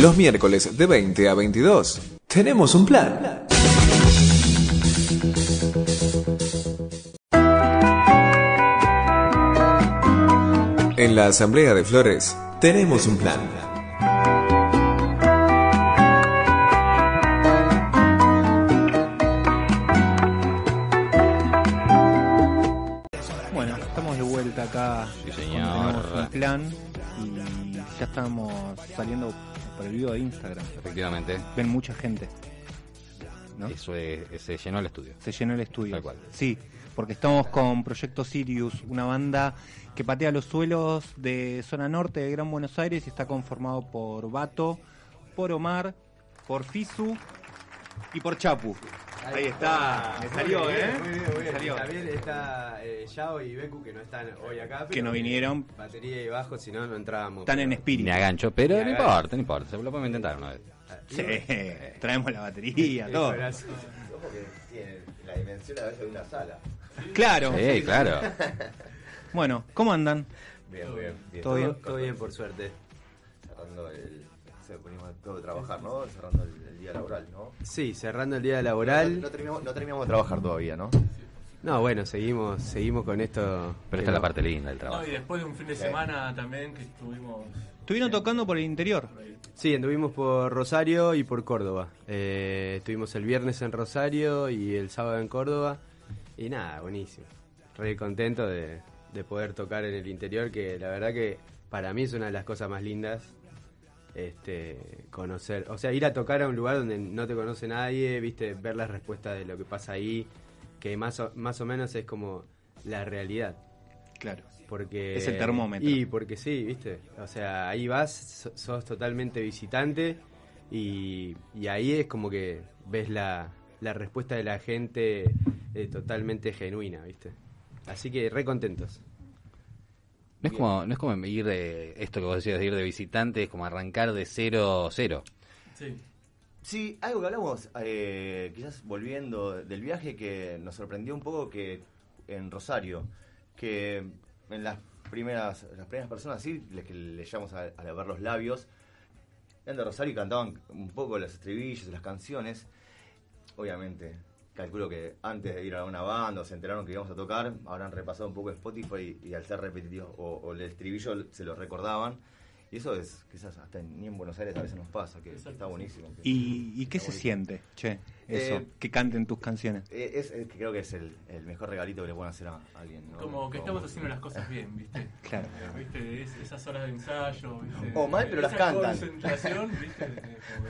Los miércoles de 20 a 22. Tenemos un plan. En la Asamblea de Flores, tenemos un plan. Bueno, estamos de vuelta acá. Sí, con señor. Tenemos un plan y ya estamos saliendo por el video de Instagram. Efectivamente. Ven mucha gente. ¿no? Eso es- se llenó el estudio. Se llenó el estudio. Tal cual. Sí, porque estamos con Proyecto Sirius, una banda que patea los suelos de zona norte de Gran Buenos Aires y está conformado por Bato, por Omar, por Fisu y por Chapu. Ahí está, me salió, ¿eh? Muy bien, muy bien. salió. También está eh, Yao y Beku que no están hoy acá. Que pero no vinieron. Batería y bajo, si no, no entrábamos. Están en espíritu. Ni a gancho, pero Ni a no importa, no importa. Se lo podemos intentar una vez. Sí, traemos la batería, todo. Abrazo. tiene la dimensión a veces de una sala. Claro. Sí, claro. Bueno, ¿cómo andan? Bien, bien, bien. ¿Todo bien? Todo bien, por suerte. Cerrando el. Se ponimos todo de trabajar, ¿no? Cerrando el día laboral, ¿no? Sí, cerrando el día No, laboral. no terminamos, no terminamos de trabajar todavía, ¿no? No, bueno, seguimos seguimos con esto. Pero esta es la parte linda del No, trabajo. y después de un fin de semana también que estuvimos. Estuvieron tocando por el interior. Sí, anduvimos por Rosario y por Córdoba. Eh, estuvimos el viernes en Rosario y el sábado en Córdoba. Y nada, buenísimo. Re contento de, de poder tocar en el interior, que la verdad que para mí es una de las cosas más lindas. Este, conocer, o sea, ir a tocar a un lugar donde no te conoce nadie, viste, ver las respuestas de lo que pasa ahí, que más o, más o menos es como la realidad. Claro. Porque, Es el termómetro. Y porque sí, viste. O sea, ahí vas, so- sos totalmente visitante y, y ahí es como que ves la, la respuesta de la gente eh, totalmente genuina, viste. Así que re contentos. No es como, no es como ir de esto que vos decías de ir de visitante, es como arrancar de cero, cero. Sí. Sí, algo que hablamos, eh, quizás volviendo del viaje, que nos sorprendió un poco que en Rosario, que en las primeras las primeras personas, sí, les que le llamamos a, a ver los labios, eran de Rosario y cantaban un poco los estribillos, las canciones. Obviamente, calculo que antes de ir a una banda o se enteraron que íbamos a tocar, habrán repasado un poco Spotify y, al ser repetitivos o, o el estribillo se lo recordaban. Y eso es, quizás hasta en- ni en Buenos Aires a veces nos pasa, que, que está buenísimo. que- ¿Y, y qué se siente, che? Eso, Eh, que canten tus canciones. Eh, Es, es creo que es el, el mejor regalito que le pueden hacer a alguien. ¿no? Como que estamos haciendo las cosas bien, ¿viste? Claro. ¿Viste? Es- esas horas de ensayo, ¿viste? O mal, pero las cantan. concentración, ¿viste? Eh, como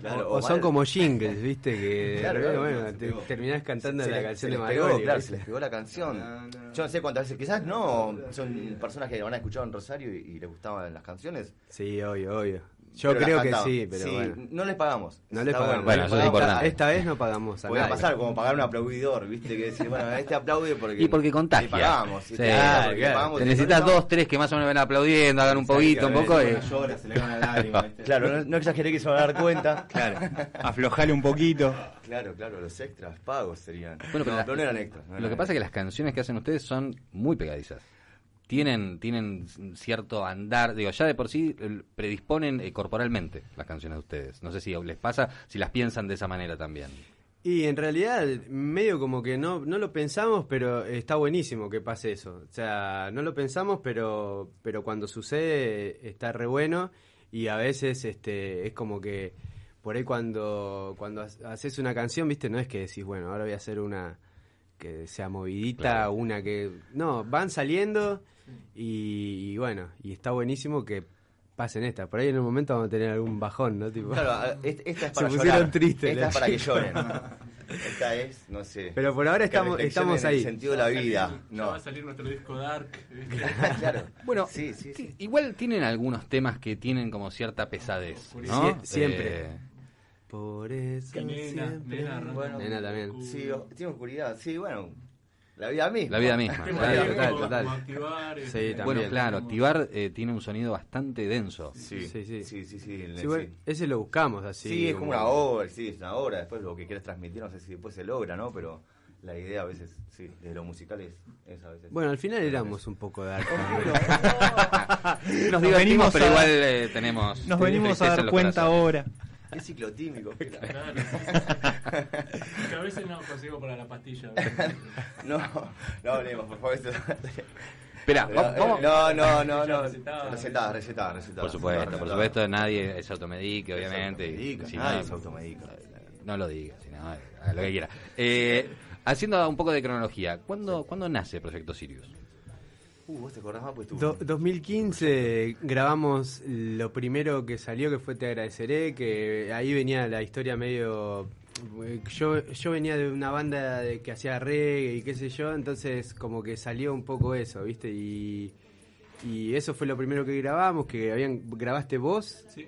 Claro, o, o son mal- como jingles, viste, que Claro, bueno, te- terminás cantando se la canción se de Margoli. claro, se les pegó la canción. No, no. Yo no sé cuántas veces, quizás no, son personas que van a escuchar en Rosario y, y les gustaban las canciones. Sí, obvio, obvio. Yo creo que sí, pero bueno. No les pagamos. No les pagamos. Bueno, eso es esta, importante. esta vez no pagamos a Puede nadie. pasar como pagar un aplaudidor, ¿viste? Que decir, bueno, este aplaude porque. Y porque contagia. Pagamos. Sí, ¿viste? claro, Porque claro. pagamos Te necesitas no- dos, tres que más o menos ven aplaudiendo, hagan un poquito, un poco. y- Llora, se le van las lágrimas, ¿viste? Claro, no, no exageré que se van a dar cuenta. Claro. Aflojale un poquito. Claro, claro, los extras pagos serían. Bueno, pero no, la- pero no eran extras. no Lo eran que pasa es que las canciones que hacen ustedes son muy pegadizas. Tienen, tienen cierto andar, digo, ya de por sí predisponen eh, corporalmente las canciones de ustedes. No sé si les pasa, si las piensan de esa manera también. Y en realidad, medio como que no, no lo pensamos, pero está buenísimo que pase eso. O sea, no lo pensamos, pero, pero cuando sucede está re bueno. Y a veces este, es como que por ahí cuando, cuando ha- haces una canción, viste, no es que decís, bueno, ahora voy a hacer una que sea movidita, Claro. una que... No, van saliendo y, y bueno, y está buenísimo que pasen estas. Por ahí en un momento vamos a tener algún bajón, ¿no? Tipo, Claro, esta es Se para pusieron llorar. tristes, Esta es para que lloren. Esta es, no sé. Pero por ahora estamos, estamos en el ahí. sentido de la vida. Ya No. va a salir nuestro disco Dark, claro. Bueno, Sí, sí, ti- sí. igual tienen algunos temas que tienen como cierta pesadez, ¿no? Sie- siempre. Eh, Por eso Nena, siempre. nena, Bueno, Nena también. Sí, tiene oscuridad. Sí, bueno. La vida misma. la vida misma. Claro. de total, total. como activar, Sí, también. Bueno, claro, activar eh, tiene un sonido bastante denso. Sí, Sí, sí. sí, sí, sí, el- Sí, bueno, sí. ese lo buscamos así. Sí, es como una obra, sí, es una obra. Después lo que quieres transmitir, no sé si después se logra, ¿no? Pero la idea a veces, sí, de lo musical es, es a veces. Bueno, al final éramos un poco dark. Nos Nos divertimos, venimos pero a- igual eh, tenemos. Nos venimos a dar cuenta ahora. Es ciclotímico. Claro. que a veces no consigo para la pastilla. no, no hablemos, por favor. Espera, No, vamos, vamos- no, no, no, no. Recetada. Recetada, recetada. Por supuesto, por supuesto, nadie se automedique, obviamente. Si nadie no, se automedica. No lo digas, sino haga lo que quiera. Eh, haciendo un poco de cronología, ¿cuándo, ¿cuándo nace Proyecto Sirius? Uh, vos te acordás más, pues tú. Do- 2015 grabamos lo primero que salió que fue Te agradeceré, que ahí venía la historia medio... Yo, yo venía de una banda de- que hacía reggae y qué sé yo, entonces como que salió un poco eso, ¿viste? Y, y eso fue lo primero que grabamos, que habían grabaste vos, Sí.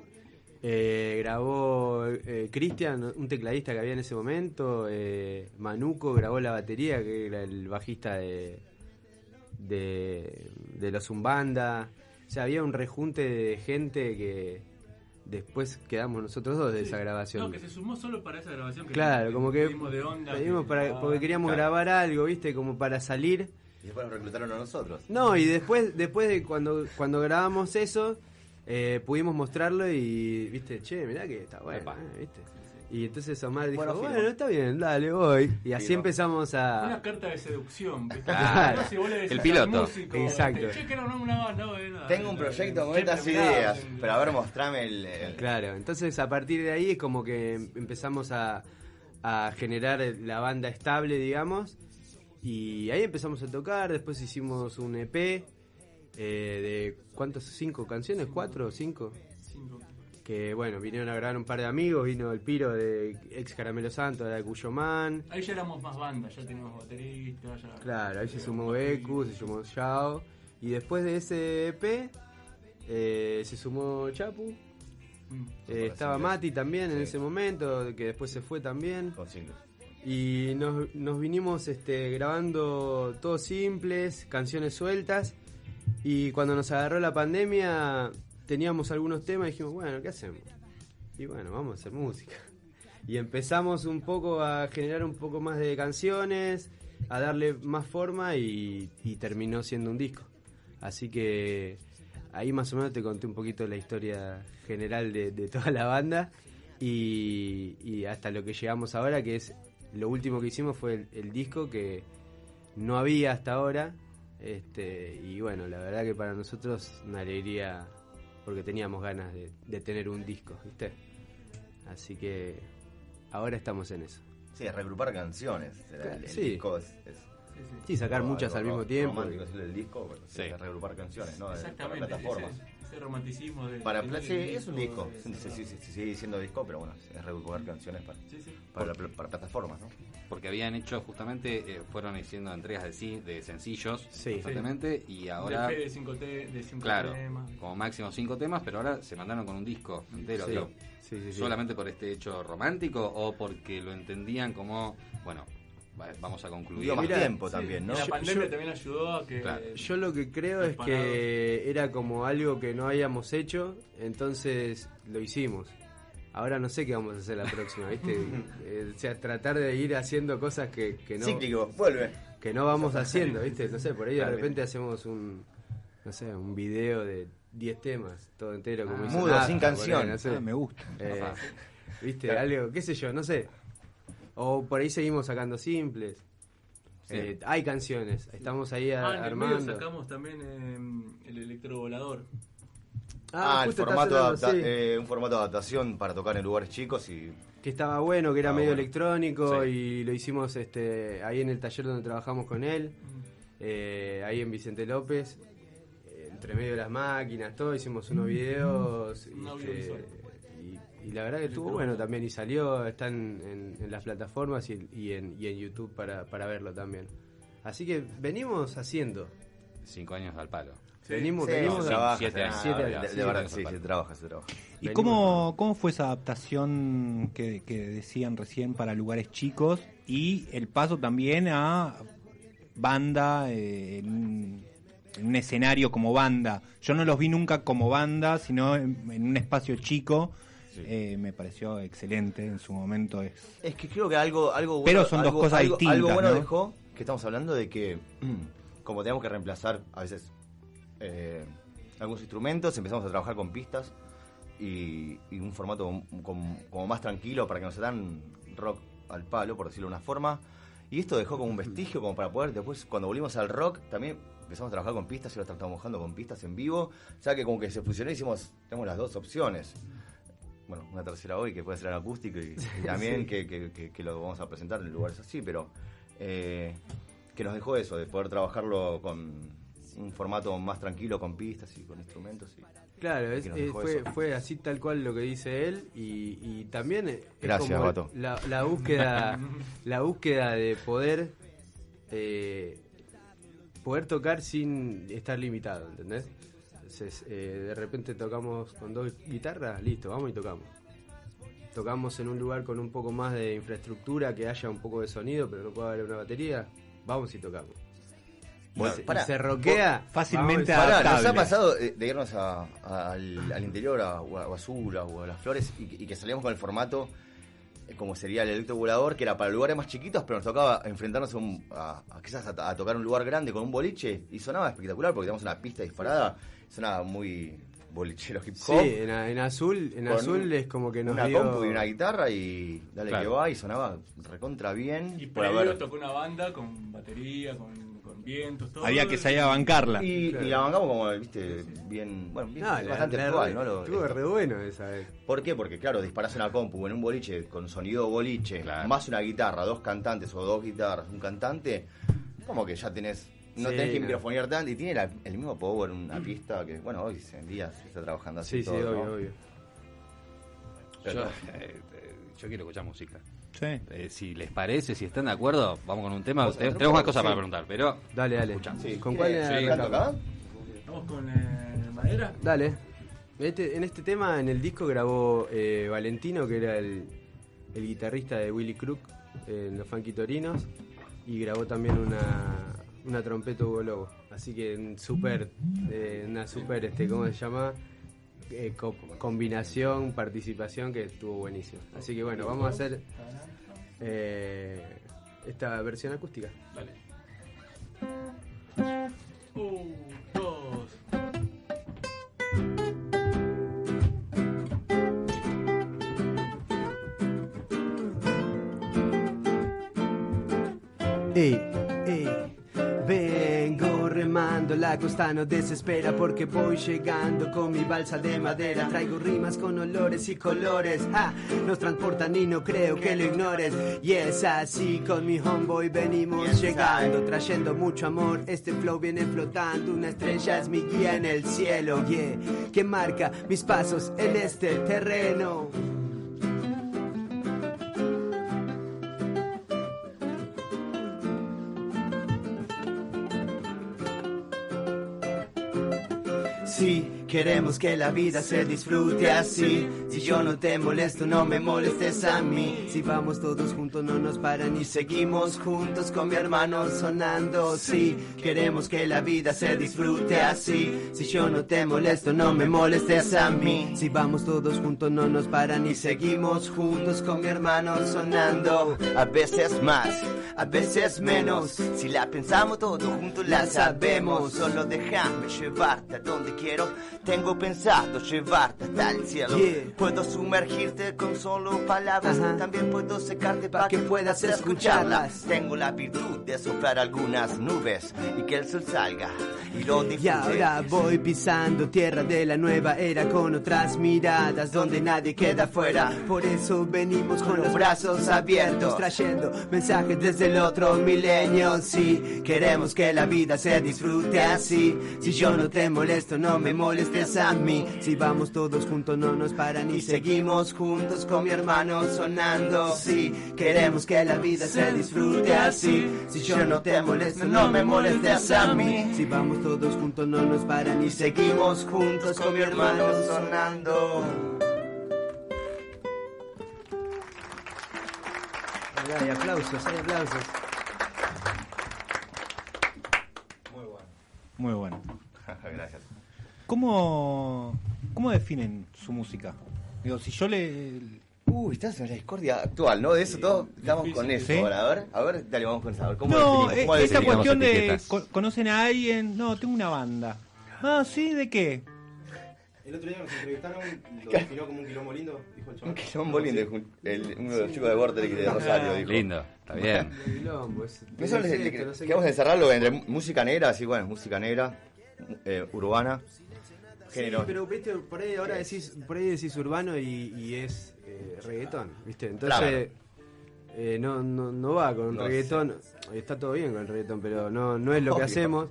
eh, grabó eh, Cristian, un tecladista que había en ese momento. eh, Manuco grabó la batería, que era el bajista de, de, de los Zumbanda. O sea, había un rejunte de gente que después quedamos nosotros dos de esa grabación. No, que se sumó solo para esa grabación. Que Claro, como que pedimos de onda. pedimos que- para, ah, porque queríamos claro. grabar algo, ¿viste? Como para salir. Y después nos reclutaron a nosotros. No, y después, después de cuando, cuando grabamos eso, eh, pudimos mostrarlo y, viste, che, mirá que está bueno, eh, viste. Y entonces Omar dijo, Bueno, está bien, dale, voy. Y así Firmo. empezamos Una a... carta de seducción. ¿viste? Claro. No, si vos le decís El piloto. músico, Exacto. Che, una, una no, era- Tengo un proyecto con estas ideas, en- pero a ver, mostrame el... el- Claro, entonces a partir de ahí es como que empezamos a, a generar la banda estable, digamos. Y ahí empezamos a tocar, después hicimos un EP eh, de, ¿cuántas? ¿Cinco canciones? ¿Cuatro o cinco? Que bueno, vinieron a grabar un par de amigos, vino el Piro de ex Caramelo Santo, de Cuyomán, Ahí ya éramos más bandas, ya teníamos bateristas. Ya, claro, ahí se sumó Beku, se sumó Yao, y después de ese EP eh, se sumó Chapu, Mm. eh, estaba singles. Mati también en Sí. ese momento, que después se fue también, Con singles. y nos, nos vinimos este, grabando todos simples, canciones sueltas, y cuando nos agarró la pandemia teníamos algunos temas y dijimos, bueno, ¿qué hacemos? Y bueno, vamos a hacer música. Y empezamos un poco a generar un poco más de canciones, a darle más forma y, terminó siendo un disco. Así que ahí más o menos te conté un poquito la historia general de, toda la banda y, hasta lo que llegamos ahora, que es lo último que hicimos fue el, el disco que no había hasta ahora. Este, y bueno, la verdad que para nosotros una alegría porque teníamos ganas de, de tener un disco, ¿viste? Así que ahora estamos en eso. Sí, reagrupar canciones. El, el Sí. disco es... es Sí, sacar algo- muchas al mismo tiempo. decirle el disco, sí, Sí. reagrupar canciones, ¿no? De- Exactamente, Para plataformas. Ese, romanticismo de. Para de- sí, es un disco. de- Sí, sí, sí, sigue siendo disco, pero bueno, es reagrupar canciones para, Sí, sí. para, la para plataformas, ¿no? Porque habían hecho justamente, eh, fueron haciendo entregas de, sí, de sencillos Sí. constantemente y ahora, De, de cinco, te- de cinco claro, temas. como máximo cinco temas, pero ahora se mandaron con un disco entero. Sí. digo, Sí, sí, sí. ¿Solamente por este hecho romántico o porque lo entendían como, bueno, vamos a concluir? Dio más Mira, tiempo Sí, también, ¿no? La Yo- pandemia yo- también ayudó a que. Claro. Yo lo que creo es que era como algo que no habíamos hecho, entonces lo hicimos. Ahora no sé qué vamos a hacer la próxima, ¿viste? Eh, o sea, tratar de ir haciendo cosas que, que no Cíclico, vuelve. que no vamos haciendo, ¿viste? No sé, por ahí de repente hacemos un no sé, un video de 10 temas, todo entero como Ah. Mudo, sin ahí, canción. no sé. Ah, me gusta. Eh. ¿Viste? Claro. Algo, qué sé yo, no sé. O por ahí seguimos sacando simples. Sí. Eh, hay canciones, estamos ahí a- Ah, en el medio armando. sacamos también eh, el electrovolador. Ah, el formato adapta- sí. eh, un formato de adaptación para tocar en lugares chicos y que estaba bueno, que era medio bueno. electrónico Sí. y lo hicimos este ahí en el taller donde trabajamos con él, eh, ahí en Vicente López, entre medio de las máquinas, todo, hicimos unos videos Un y, audiovisual. Y- la verdad que estuvo bueno también y salió, está en, en- en las plataformas y, y en, y en YouTube para, para verlo también. Así que venimos haciendo, Cinco años al palo. Sí. venimos, Sí, venimos se sí, trabaja, siete se- años, siete de- años, de, sí, verdad, sí, se trabaja, se trabaja. ¿Y Venimos. cómo, cómo fue esa adaptación que, que decían recién para lugares chicos y el paso también a banda eh, en, un, en un escenario como banda? Yo no los vi nunca como banda, sino en, en un espacio chico eh, me pareció excelente en su momento. Es Es que creo que algo, algo bueno, Pero son dos algo- cosas algo- distintas, Algo bueno ¿no? dejó que estamos hablando de que, como tenemos que reemplazar a veces eh, algunos instrumentos, empezamos a trabajar con pistas y, y un formato com- com- como más tranquilo para que no sea tan rock al palo, por decirlo de una forma. Y esto dejó como un vestigio como para poder, después cuando volvimos al rock, también empezamos a trabajar con pistas y ahora estamos trabajando con pistas en vivo. O sea que como que se fusionó y hicimos, tenemos las dos opciones bueno, una tercera hoy que puede ser acústico y, y también Sí. que, que- lo vamos a presentar en lugares así, pero eh, que nos dejó eso, de poder trabajarlo con un formato más tranquilo, con pistas y con instrumentos. Y, Claro, es- fue, fue así tal cual lo que dice él y, y también es Gracias, como Bato. la, la búsqueda la búsqueda de poder eh, poder tocar sin estar limitado, ¿entendés? Entonces, eh, de repente tocamos con dos guitarras, listo, vamos y tocamos. Tocamos en un lugar con un poco más de infraestructura, que haya un poco de sonido, pero no puede haber una batería, vamos y tocamos. Bueno, y se, pará. y se roquea Fácilmente y- Pará, nos ha pasado eh, de irnos a- a- al, al interior, a, o a, o a Sura o a Las Flores, y, que- y que salíamos con el formato eh, como sería el electro volador, que era para lugares más chiquitos, pero nos tocaba enfrentarnos a, un- a- a quizás a, a tocar un lugar grande con un boliche, y sonaba espectacular porque teníamos una pista disparada, sonaba muy bolichero hip Sí, hop. en, a- en azul, en azul es como que nos una dio... compu y una guitarra y dale Claro. que va y sonaba recontra bien Y por haber- tocó una banda con batería, con, con vientos, todo. Había que salir a bancarla. y, Claro. y la bancamos como viste bien bueno bien, No, bastante la- actual no Lo- Estuvo esto. re bueno esa vez. ¿Por qué? Porque claro, disparás una compu en un boliche con sonido boliche, Claro. más una guitarra, dos cantantes o dos guitarras, un cantante, como que ya tenés, no Sí, tenés que no. microfonear tanto y tiene la- el mismo power una pista que, bueno, hoy en día se está trabajando así Sí, sí, todo, obvio, ¿no? obvio. Yo, eh, yo quiero escuchar música. Sí. Eh, si les parece, si están de acuerdo, vamos con un tema. Tenemos más cosas sí. para preguntar, pero Dale, dale. Sí, ¿Con ¿quiere- cuál sí, acá? Vamos con eh, madera. Dale. Este- en este tema, en el disco grabó eh, Valentino, que era el, el guitarrista de Willy Crook en los Funky Torinos, y grabó también una, una trompeta Hugo Lobo. Así que super, eh, una super, este, ¿cómo se llama? Eh, co- combinación, participación que estuvo buenísimo. Así que bueno, vamos a hacer eh, esta versión acústica. Dale. La costa desespera porque voy llegando con mi balsa de madera. Traigo rimas con olores y colores, ah, nos transportan y no creo que lo ignores. Y es así, con mi homeboy venimos llegando, trayendo mucho amor. Este flow viene flotando, una estrella es mi guía en el cielo, yeah, que marca mis pasos en este terreno. Queremos que la vida se disfrute así. Si yo no te molesto, no me molestes a mí. Si vamos todos juntos, no nos paran y seguimos juntos con mi hermano sonando. Sí, queremos que la vida se disfrute así. Si yo no te molesto, no me molestes a mí. Si vamos todos juntos, no nos paran y seguimos juntos con mi hermano sonando. A veces más, a veces menos. Si la pensamos todos juntos, la sabemos. Solo déjame llevarte a donde quiero. Tengo pensado llevarte hasta el cielo. Puedo sumergirte con solo palabras. También puedo secarte para que puedas escucharlas. Tengo la virtud de soplar algunas nubes y que el sol salga y lo disfrutes. Y ahora voy pisando tierra de la nueva era con otras miradas donde nadie queda fuera. Por eso venimos con los brazos abiertos, trayendo mensajes desde el otro milenio. Sí, queremos que la vida se disfrute así. Si yo no te molesto, no me molestes Si vamos todos juntos, no nos paran y seguimos juntos con mi hermano sonando. Sí, queremos que la vida se disfrute así. Si yo no te molesto, no me molestes a mí. Si vamos todos juntos, no nos paran y seguimos juntos con mi hermano sonando. Hay aplausos, hay aplausos. Muy bueno. Gracias. ¿Cómo, ¿Cómo definen su música? Digo, si yo le. Uy, estás en la discordia actual, ¿no? De eso todo estamos con eso Sí. ahora. A ver, a ver, dale, vamos con eso. A ver, ¿cómo No, definimos? eh, ¿Cómo esa definimos? cuestión de. ¿Conocen a alguien? No, tengo una banda. Ah, sí, ¿de qué? El otro día nos entrevistaron, lo definió como un quilombo lindo, dijo el Un quilombo lindo, el- uno de los chicos de Border de Rosario, dijo. Lindo, está bien. Quilombo, es- Eso le, es le- esto, no sé que vamos a qué. encerrarlo entre música negra, así bueno, música negra, eh, urbana, género. Sí, pero viste, por ahí ahora decís, por ahí decís urbano y, y es eh, reggaetón, ¿viste? Entonces eh, no, no, no va con No reggaetón, está todo bien con el reggaetón, pero no, no es lo que hacemos.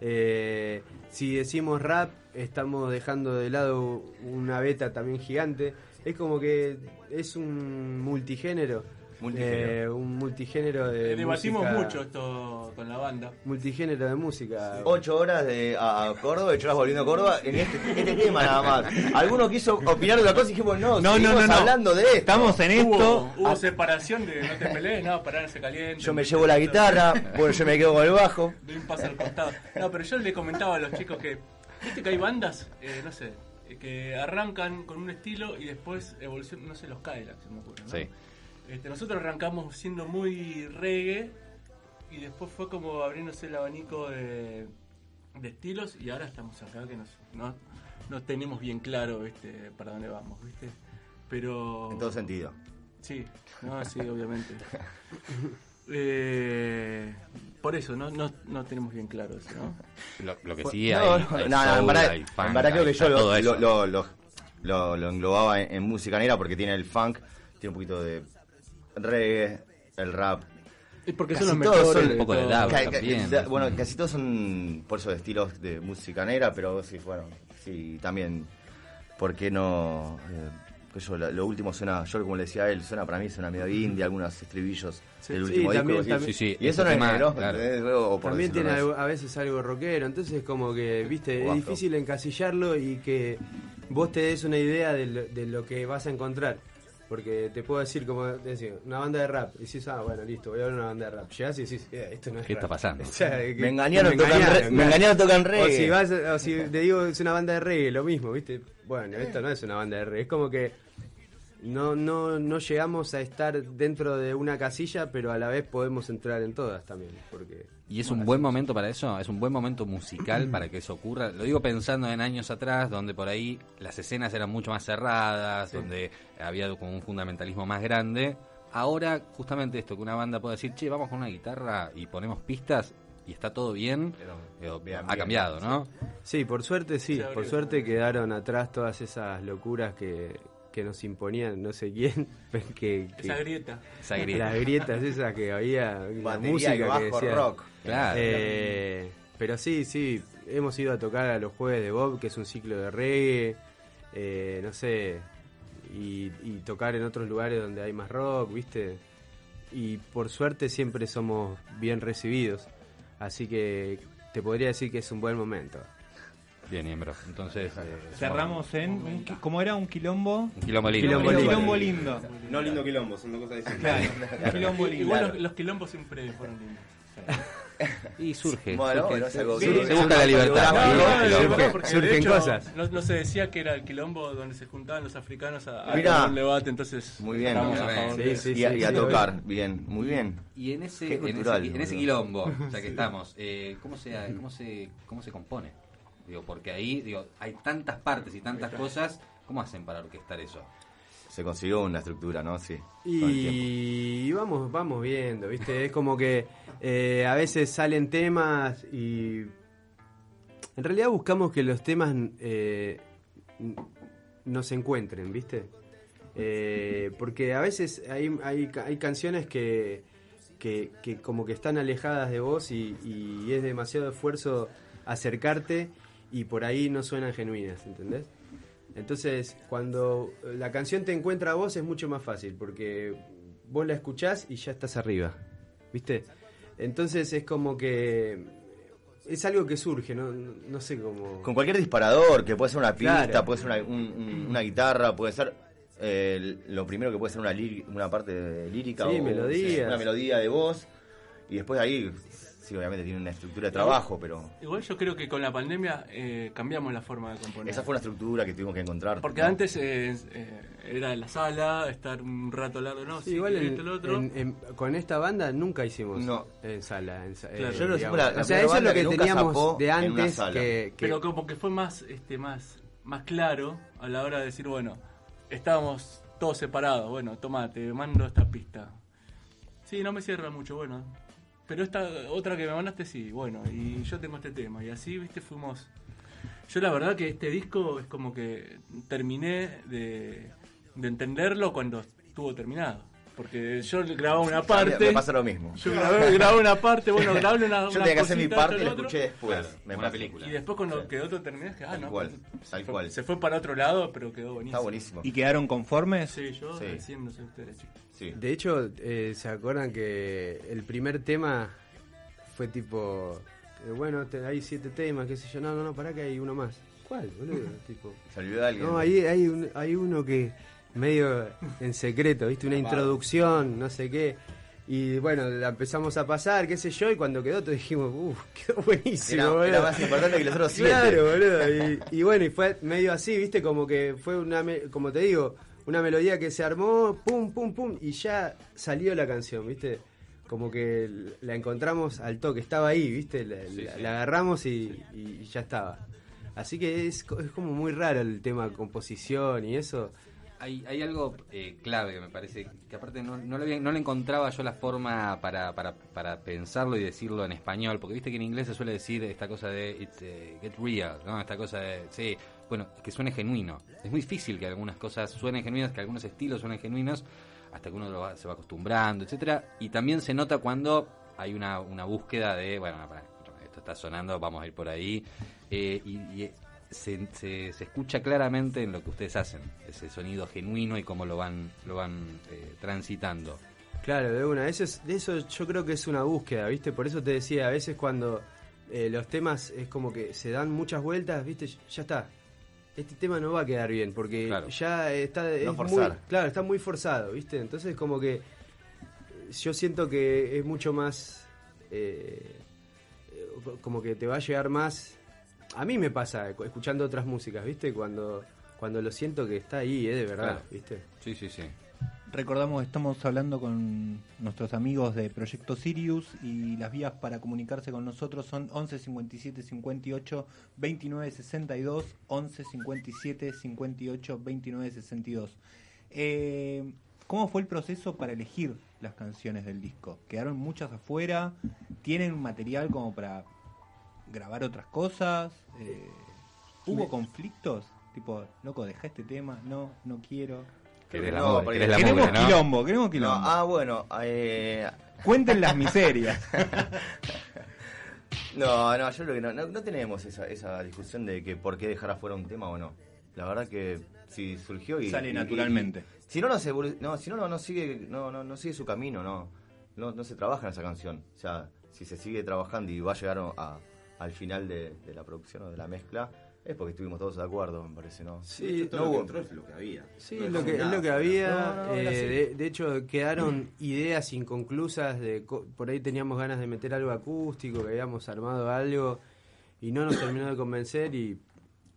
Eh, si decimos rap, estamos dejando de lado una beta también gigante. Es como que es un multigénero. Multigénero. eh, un multigénero de Debatimos música- mucho esto con la banda. Multigénero de música. Ocho horas de, a, a Córdoba, ocho horas volviendo a Córdoba en este, este tema nada más. Alguno quiso opinar de otra cosa y dijimos, no, No, no, no, no. hablando de esto. Estamos en esto. Hubo, hubo separación de no te pelees, no, pararse caliente. Yo me llevo la guitarra, bueno, yo me quedo con el bajo. Doy un paso al costado. No, pero yo le comentaba a los chicos que, viste que hay bandas, eh, no sé, eh, que arrancan con un estilo y después evolucionan, no sé, los Cadillacs, se me ocurre, ¿no? Sí. Este, nosotros arrancamos siendo muy reggae y después fue como abriéndose el abanico de, de estilos y ahora estamos acá que nos, no, no tenemos bien claro este, para dónde vamos, ¿viste? Pero... En todo sentido. Sí, no, sí, obviamente. Eh, por eso, no, no, no tenemos bien claro eso, ¿no? Lo, lo que sí No, hay, no, hay no, no, en soul, verdad, hay funk, en verdad creo que yo lo- lo englobaba en, en música negra porque tiene el funk, tiene un poquito de reggae, el rap. Es porque Casi son los todos mejores. son- de un poco de todo. dab. Ca- ca- también. da- bueno, casi todos son por eso de estilos de música negra, pero sí, bueno, sí, también, ¿por qué no? eh, yo, lo, lo último suena, yo como le decía a él, suena para mí, suena medio indie, algunos estribillos del Sí, último también- disco. también- Sí, sí, y eso no es negro, claro. ¿entendés? O por También tiene es. algo- a veces algo rockero, entonces como que, viste, O es difícil encasillarlo y que vos te des una idea de lo, de lo que vas a encontrar. Porque te puedo decir, como decir, una banda de rap. Y decís, ah, bueno, listo, voy a ver una banda de rap. Llegás y decís, eh, esto no es ¿Qué rap. está pasando? O sea, que- Me engañaron, me tocan, engañaron, re- me claro. engañaron, tocan O reggae. si, vas, o si te digo es una banda de reggae, lo mismo, ¿viste? Bueno, esto no es una banda de reggae. Es como que no, no, no llegamos a estar dentro de una casilla, pero a la vez podemos entrar en todas también. Porque ¿Y es un buen momento para eso? ¿Es un buen momento musical para que eso ocurra? Lo digo pensando en años atrás, donde por ahí las escenas eran mucho más cerradas, donde había como un fundamentalismo más grande. Ahora, justamente esto, que una banda puede decir, che, vamos con una guitarra y ponemos pistas y está todo bien, ha bien, cambiado, ¿no? Sí, por suerte sí, por suerte quedaron atrás todas esas locuras que, que nos imponían no sé quién, que, que- Esa grieta. Esa grieta. las grietas esas que había, la música y que bajo decía. rock. Claro. Eh, pero sí, sí, hemos ido a tocar a los jueves de Bob, que es un ciclo de reggae, eh, no sé, y, y tocar en otros lugares donde hay más rock, ¿viste? Y por suerte siempre somos bien recibidos, así que te podría decir que es un buen momento. Bien, miembro. Entonces, eh, Cerramos en. Un, qui- ¿Cómo era? Un quilombo. un quilombo lindo. Quilombo lindo. quilombo lindo. No lindo quilombo, son dos cosas distintas. Claro, un quilombo lindo. Igual los, los quilombos siempre fueron lindos. Y surge. Bueno, surge. bueno, es algo Sí, que- se busca la libertad. No, no, no, porque surgen de hecho, cosas. No, no se decía que era el quilombo donde se juntaban los africanos a, a Mirá. tener un debate, entonces Muy bien, estamos muy a bien. favor Sí, de- sí, y, a, sí, y a sí, tocar, bien, muy bien. Y en ese, Qué en ese, en ese boludo. quilombo, ya que estamos, eh, ¿cómo, se, cómo, se, ¿cómo se compone? Digo, porque ahí digo, hay tantas partes y tantas cosas, ¿cómo hacen para orquestar eso? Se consiguió una estructura, ¿no? Sí. Y vamos, vamos viendo, ¿viste? Es como que eh, a veces salen temas y. En realidad buscamos que los temas eh, nos encuentren, ¿viste? Eh, porque a veces hay, hay, hay canciones que, que, que como que están alejadas de vos y, y es demasiado esfuerzo acercarte y por ahí no suenan genuinas, ¿entendés? Entonces, cuando la canción te encuentra a vos es mucho más fácil, porque vos la escuchás y ya estás arriba, ¿viste? Entonces es como que es algo que surge, no, no, sé cómo... Con cualquier disparador, que puede ser una pista, Claro. puede ser una, un- un- una guitarra, puede ser eh, lo primero que puede ser una, una parte lírica Sí, o melodías. una melodía de voz, y después ahí sí, obviamente tiene una estructura de trabajo, pero Igual yo creo que con la pandemia eh, cambiamos la forma de componer. esa fue una estructura que tuvimos que encontrar. Porque ¿no? antes eh, eh, era en la sala, estar un rato largo, no, Sí, sí, igual en- lo otro. en- en- con esta banda nunca hicimos No. en sala. en Claro. eh, Yo la- la o sea, eso es lo que, teníamos de antes. Que, que- Pero como que fue más, este, más, más claro a la hora de decir, bueno, estábamos todos separados, bueno, toma, te mando esta pista. Sí, no me cierra mucho, bueno. Pero esta otra que me mandaste, sí, bueno, y yo tengo este tema. Y así, viste, fuimos... Yo la verdad que este disco es como que terminé de, de entenderlo cuando estuvo terminado. Porque yo grababa una parte... Me pasa lo mismo. Yo grabé, grabé una parte, bueno, grabé una, Yo una tenía que hacer mi parte y la escuché después. Claro, me una pasa. película. Y después cuando Sí. quedó todo terminado, dije, ah, Tal no, cual, tal fue- cual. Se fue para otro lado, pero quedó buenísimo. Está buenísimo. ¿Y quedaron conformes? Sí, yo Sí. recién no sé ustedes, chicos. Sí. De hecho, eh, ¿se acuerdan que el primer tema fue tipo, eh, bueno, te- hay siete temas, qué sé yo, no, no, no, pará que hay uno más. ¿Cuál, boludo? tipo, Se olvidó de alguien. no, ahí hay, un- hay uno que medio en secreto, ¿viste? Una introducción, no sé qué. Y bueno, la empezamos a pasar, qué sé yo, y cuando quedó, todos dijimos, uff, quedó buenísimo, Era, boludo. era más importante que los otros siete. Claro, boludo. Y, y bueno, y fue medio así, ¿viste? Como que fue una, como te digo, una melodía que se armó, pum, pum, pum, y ya salió la canción, ¿viste? Como que la encontramos al toque, estaba ahí, ¿viste? La, la- la agarramos y, y ya estaba. Así que es, es como muy raro el tema composición y eso. Hay, hay algo eh, clave que me parece, que aparte no, no, le no le encontraba yo la forma para, para, para pensarlo y decirlo en español, porque viste que en inglés se suele decir esta cosa de it's, eh, get real, ¿no? esta cosa de, sí, bueno, que suene genuino. Es muy difícil que algunas cosas suenen genuinas, que algunos estilos suenen genuinos, hasta que uno lo va- se va acostumbrando, etcétera Y también se nota cuando hay una, una búsqueda de, bueno, esto está sonando, vamos a ir por ahí. Eh, y, y se, se, se escucha claramente en lo que ustedes hacen, ese sonido genuino y cómo lo van, lo van eh, transitando. Claro, de una. Eso, es, de eso yo creo que es una búsqueda, ¿viste? Por eso te decía, a veces cuando eh, los temas es como que se dan muchas vueltas, ¿viste? Ya está. Este tema no va a quedar bien porque Claro. ya está es No muy, claro, está muy forzado, ¿viste? Entonces como que yo siento que es mucho más eh, como que te va a llegar más a mí me pasa cu- escuchando otras músicas, ¿viste? Cuando cuando lo siento que está ahí, es de verdad, Claro. ¿viste? Sí, sí, sí. Recordamos que estamos hablando con nuestros amigos de Proyecto Sirius y las vías para comunicarse con nosotros son 11 57 58 29 62, 11 57 58 29 62. Eh, ¿Cómo fue el proceso para elegir las canciones del disco? ¿Quedaron muchas afuera? ¿Tienen material como para grabar otras cosas? Eh, ¿Hubo conflictos? Tipo, loco, dejá este tema, no, no quiero. Querés la No, mugre, porque querés la queremos mugre, ¿no? quilombo, queremos No, quilombo. ah, bueno. eh, Cuenten las miserias. no, no, yo creo que no, no, no tenemos esa, esa discusión de que por qué dejar afuera un tema o no. La verdad que si surgió y... Sale y- naturalmente. y- si no, no, se, no, si no, no, no sigue, no, no, no sigue su camino, no, no, no se trabaja en esa canción. O sea, si se sigue trabajando y va a llegar a- al final de, de la producción o de la mezcla, es porque estuvimos todos de acuerdo, me parece, ¿no? Sí, todo no lo que hubo- entró es lo que había. Sí, No es lo que, es lo que había. No, no, era eh, de, de hecho, quedaron ideas inconclusas. de Por ahí teníamos ganas de meter algo acústico, que habíamos armado algo y no nos terminó de convencer y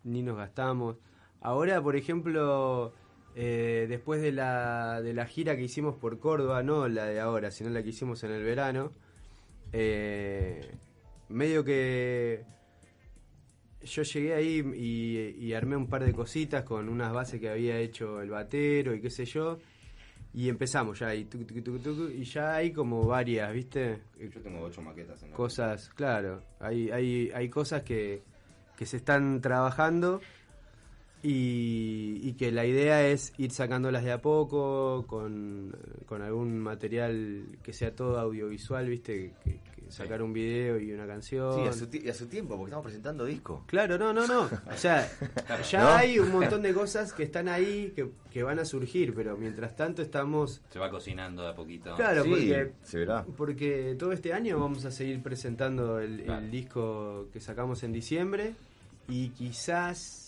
ni nos gastamos. Ahora, por ejemplo, eh, después de la, de la gira que hicimos por Córdoba, no la de ahora, sino la que hicimos en el verano, eh, medio que yo llegué ahí y, y armé un par de cositas con unas bases que había hecho el batero y qué sé yo. Y empezamos ya, y, tuc, tuc, tuc, tuc, y ya hay como varias, ¿viste? Yo tengo ocho maquetas en Cosas, claro, hay, hay, hay cosas que, que se están trabajando y, y que la idea es ir sacándolas de a poco con, con algún material que sea todo audiovisual, ¿viste? Que, sacar un video y una canción. Sí, a su, ti- y a su tiempo, porque estamos presentando disco. Claro, no, no, no. O sea, ya ¿No? hay un montón de cosas que están ahí que, que van a surgir, pero mientras tanto estamos... Se va cocinando de a poquito. Claro, Sí, porque, se verá. porque todo este año vamos a seguir presentando el, disco que sacamos en diciembre y quizás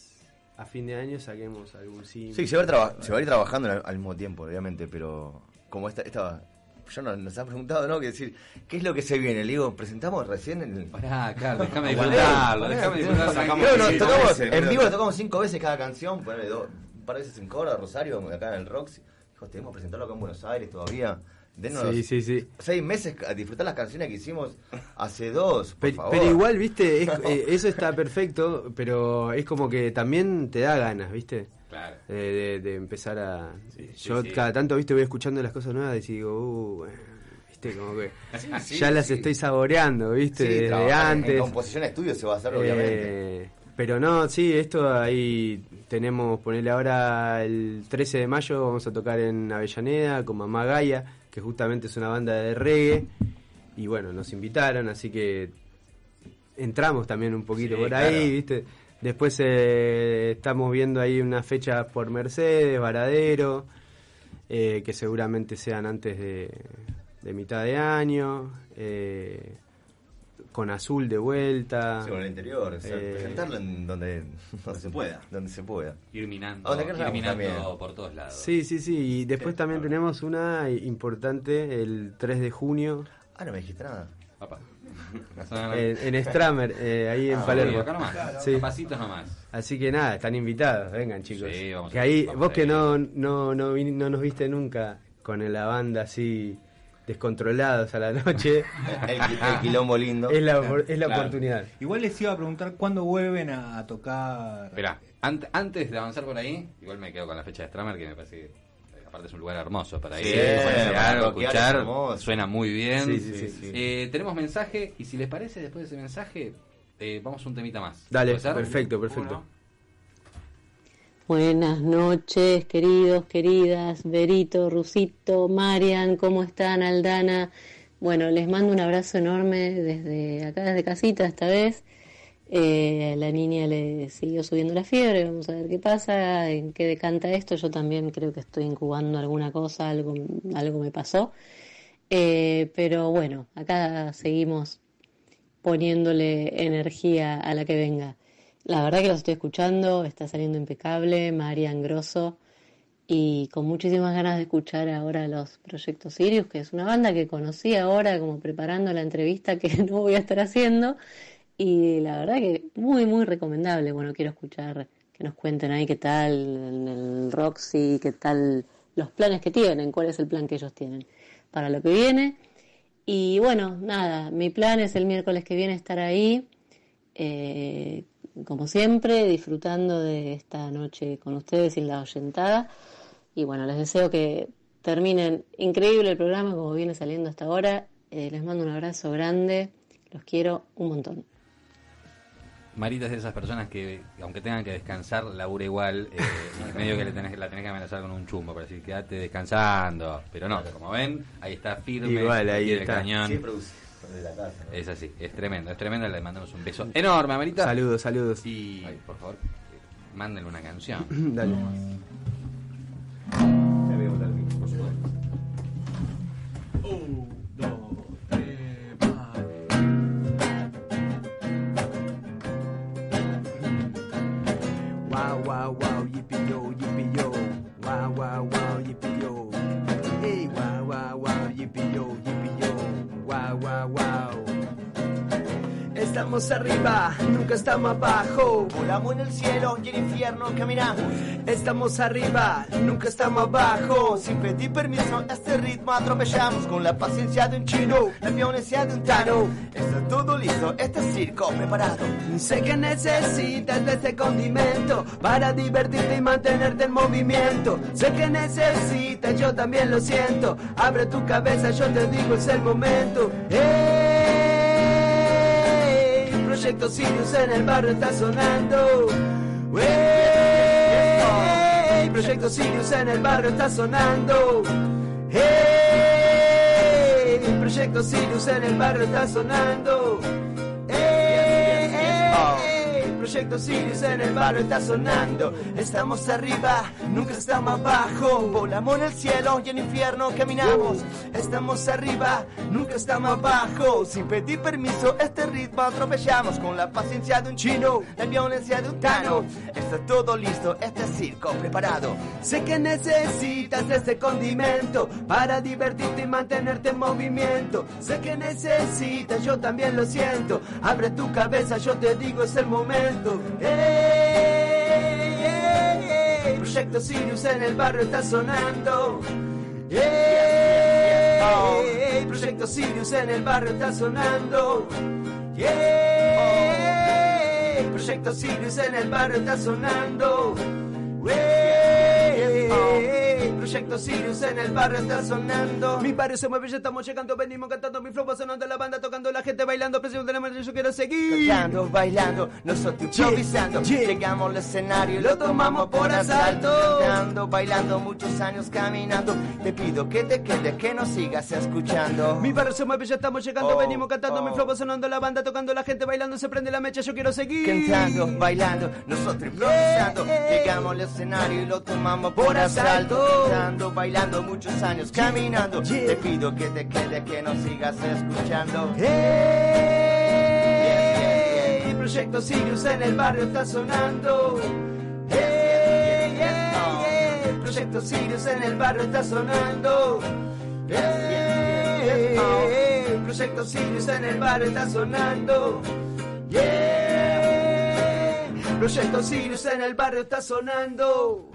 a fin de año saquemos algún single. Sí, se va, a, traba- se va a ir trabajando al, al mismo tiempo, obviamente, pero como esta, esta yo no, nos han preguntado, ¿no? Que decir, ¿qué es lo que se viene? Le digo, presentamos recién en el. Pará, claro, déjame disfrutarlo, déjame disfrutarlo. Nos tocamos- veces, en vivo lo tocamos cinco veces cada canción, ponele dos- un par de veces en Córdoba, Rosario, acá en el Roxy. Dijo, tenemos que presentarlo acá en Buenos Aires todavía. Denos Sí, sí, sí. seis meses a disfrutar las canciones que hicimos hace dos, por Pero, favor. pero igual, viste, es- eh, eso está perfecto, pero es como que también te da ganas, viste, Claro. Eh, de, de empezar a... Yo sí. cada tanto, viste, voy escuchando las cosas nuevas y digo, uh, bueno, viste, como que ya las estoy saboreando, viste, desde trabajar antes. En composición de estudio se va a hacer, obviamente. Eh, pero no, sí, esto ahí tenemos, ponerle ahora el 13 de mayo, vamos a tocar en Avellaneda con Mamá Gaia, que justamente es una banda de reggae. Y bueno, nos invitaron, así que entramos también un poquito Sí, por ahí, claro. ¿viste? Después eh, estamos viendo ahí unas fechas por Mercedes, Varadero, eh, que seguramente sean antes de, de mitad de año. eh, con azul de vuelta. Sí, con el interior, o sea, Eh, presentarlo en donde, donde se pueda. Donde se pueda. Ir por todos lados. Sí, sí, sí. Y después Sí, también claro. tenemos una importante el 3 de junio Ah, no me dijiste nada. Papá. en, en Stramer, eh, ahí en Ah, Palermo. Acá nomás. Sí. Pasitos nomás. Así que nada, están invitados, vengan chicos. Sí, vamos que a- ahí, vamos vos a que no, no, no, no nos viste nunca con la banda así descontrolados a la noche, El, el quilombo lindo. es la, opor- es la Claro. oportunidad. Igual les iba a preguntar cuándo vuelven a, a tocar. Esperá, ant- antes de avanzar por ahí, igual me quedo con la fecha de Stramer, que me parece eh, aparte es un lugar hermoso para Sí, ir, es escuchar, suena muy bien. Sí, sí, sí. Eh, tenemos mensaje, y si les parece, después de ese mensaje, eh, vamos a un temita más. Dale, perfecto, perfecto. Uno. Buenas noches, queridos, queridas, Berito, Rusito, Marian, ¿cómo están? Aldana. Bueno, les mando un abrazo enorme desde acá, desde casita esta vez. Eh, la niña le siguió subiendo la fiebre, vamos a ver qué pasa, en qué decanta esto. Yo también creo que estoy incubando alguna cosa, algo, algo me pasó. Eh, pero bueno, acá seguimos poniéndole energía a la que venga. La verdad que los estoy escuchando, está saliendo impecable, Marian Grosso, y con muchísimas ganas de escuchar ahora los Proyectos Sirius, que es una banda que conocí ahora como preparando la entrevista que no voy a estar haciendo, y la verdad que muy, muy recomendable. Bueno, quiero escuchar que nos cuenten ahí qué tal en el Roxy, qué tal los planes que tienen, cuál es el plan que ellos tienen para lo que viene. Y bueno, nada, mi plan es el miércoles que viene estar ahí, eh, como siempre, disfrutando de esta noche con ustedes y la oyentada. Y bueno, les deseo que terminen increíble el programa como viene saliendo hasta ahora. Eh, les mando un abrazo grande, los quiero un montón. Marita es de esas personas que, aunque tengan que descansar, labura igual. eh, y medio que le tenés, la tenés que amenazar con un chumbo para decir, quédate descansando. Pero no, como ven, ahí está firme. Igual, ahí está. cañón. La casa. ¿no? Es así, es tremendo, es tremendo. Le mandamos un beso enorme Marita. Saludos, saludos. Y, por favor, eh, mándenle una canción. Dale. Estamos arriba, nunca estamos abajo. Volamos en el cielo y en el infierno caminamos. Estamos arriba, nunca estamos abajo. Sin pedir permiso, este ritmo atropellamos con la paciencia de un chino, la violencia de un tano. Está todo listo, este circo preparado. Sé que necesitas de este condimento para divertirte y mantenerte en movimiento. Sé que necesitas, yo también lo siento. Abre tu cabeza, yo te digo, es el momento. ¡Ey! Proyecto Sirius en el barrio está sonando. ¡Ey! Proyecto Sirius en el barrio está sonando. ¡Ey! Proyecto Sirius en el barrio está sonando. Proyecto en el barrio está sonando. Estamos arriba, nunca estamos abajo. Volamos en el cielo y en el infierno caminamos. Estamos arriba, nunca estamos abajo. Sin pedir permiso, este ritmo atropellamos con la paciencia de un chino, la violencia de un tano. Está todo listo, este circo preparado. Sé que necesitas ese condimento para divertirte y mantenerte en movimiento. Sé que necesitas, yo también lo siento. Abre tu cabeza, yo te digo, es el momento. Ey, ey, ey. Proyecto Sirius en el barrio está sonando. Ey, Proyecto Sirius en el barrio está sonando. Ey, Proyecto Sirius en el barrio está sonando. Proyecto Sirius en el barrio está sonando. Mi barrio se mueve, ya estamos llegando, venimos cantando, mi flow va sonando, la banda tocando, la gente bailando, presión de la mano, yo quiero seguir. Cantando, bailando, nosotros improvisando, llegamos al escenario y lo tomamos por asalto. Cantando, bailando, muchos años caminando, te pido que te quedes, que nos sigas escuchando. Mi barrio se mueve, ya estamos llegando, Oh, venimos cantando, oh. mi flow va sonando, la banda tocando, la gente bailando, se prende la mecha, yo quiero seguir. Cantando, bailando, nosotros improvisando. Llegamos al escenario y lo tomamos por asalto. Cantando, bailando, muchos años caminando. Te pido que te quedes, que nos sigas escuchando. Hey, Proyecto Sirius en el barrio está sonando. Hey, hey, Proyecto Sirius en el barrio está sonando. Hey, hey, Proyecto Sirius en el barrio está sonando. Yeah. Proyecto Sirius en el barrio está sonando.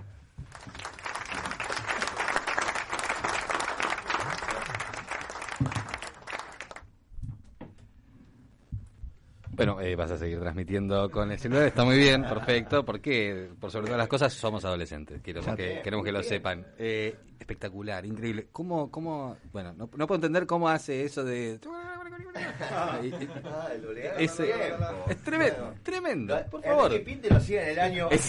Bueno, eh, vas a seguir transmitiendo con el celular, está muy bien, perfecto, porque por sobre todas las cosas somos adolescentes, queremos que, queremos que lo sepan. Eh, espectacular, increíble. ¿Cómo, cómo, bueno, no, no puedo entender cómo hace eso de... Y- y- ese- es tremendo, tremendo, por favor. Enrique Pinte lo hacía en el año.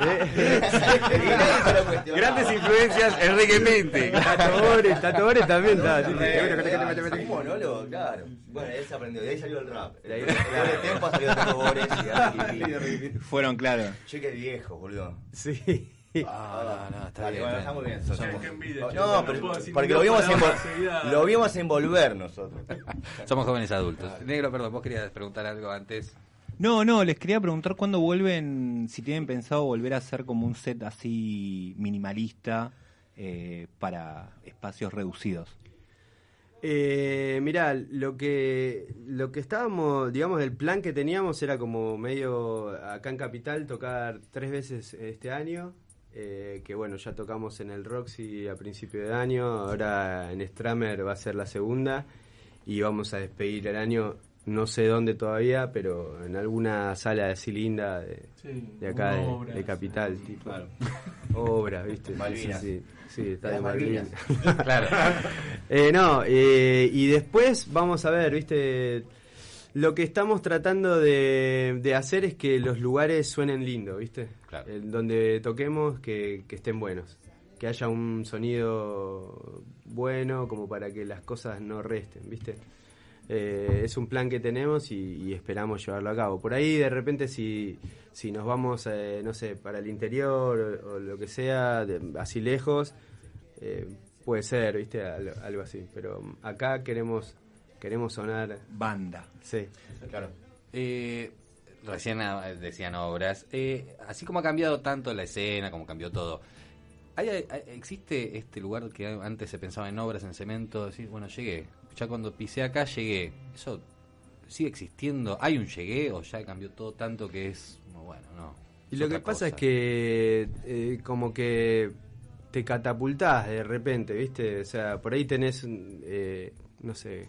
Grandes influencias, Enrique Mente. Tato Bores también está. Un monólogo, claro. Bueno, él se aprendió, de ahí salió el rap. De ahí de tiempo salió Tato Bores y Enrique Pinte. Fueron, claro. Che, que viejo, boludo. Sí. Ah, no, no, está Dale, bien. bueno, está muy bien. Qué envidia, chico, No, pero porque lo vimos, envol- lo envolver nosotros. Somos jóvenes adultos. Negro, perdón, vos querías preguntar algo antes. No, no, les quería preguntar cuándo vuelven, si tienen pensado volver a hacer como un set así minimalista eh, para espacios reducidos. Eh, mirá, lo que, lo que estábamos, digamos, el plan que teníamos era como medio acá en Capital tocar tres veces este año. Eh, que bueno, ya tocamos en el Roxy a principio de año, ahora en Stramer va a ser la segunda y vamos a despedir el año, no sé dónde todavía, pero en alguna sala de, Sí, de acá de, obras, de Capital, sí, tipo. claro. Obras, ¿viste? Malvinas. Sí, sí, sí, está de Malvinas. Malvinas. Claro. Eh, no, eh, y después vamos a ver, ¿viste? Lo que estamos tratando de, de hacer es que los lugares suenen lindo, ¿viste? Claro. Eh, donde toquemos, que, que estén buenos. Que haya un sonido bueno, como para que las cosas no resten, ¿viste? Eh, es un plan que tenemos y, y esperamos llevarlo a cabo. Por ahí, de repente, si, si nos vamos, eh, no sé, para el interior o, o lo que sea, de- así lejos, eh, puede ser, ¿viste? Algo, algo así. Pero mm, acá queremos queremos sonar. Banda. Sí. Claro. Recién ah, decían obras. Eh, así como ha cambiado tanto la escena, como cambió todo, ¿hay, hay- ¿existe este lugar que antes se pensaba en obras, en cemento? Decir, bueno, llegué. Ya cuando pisé acá, llegué. ¿Eso sigue existiendo? ¿Hay un llegué o ya cambió todo tanto que es, bueno, no? Y lo que pasa es que eh, como que te catapultás de repente, ¿viste? O sea, por ahí tenés, eh, no sé,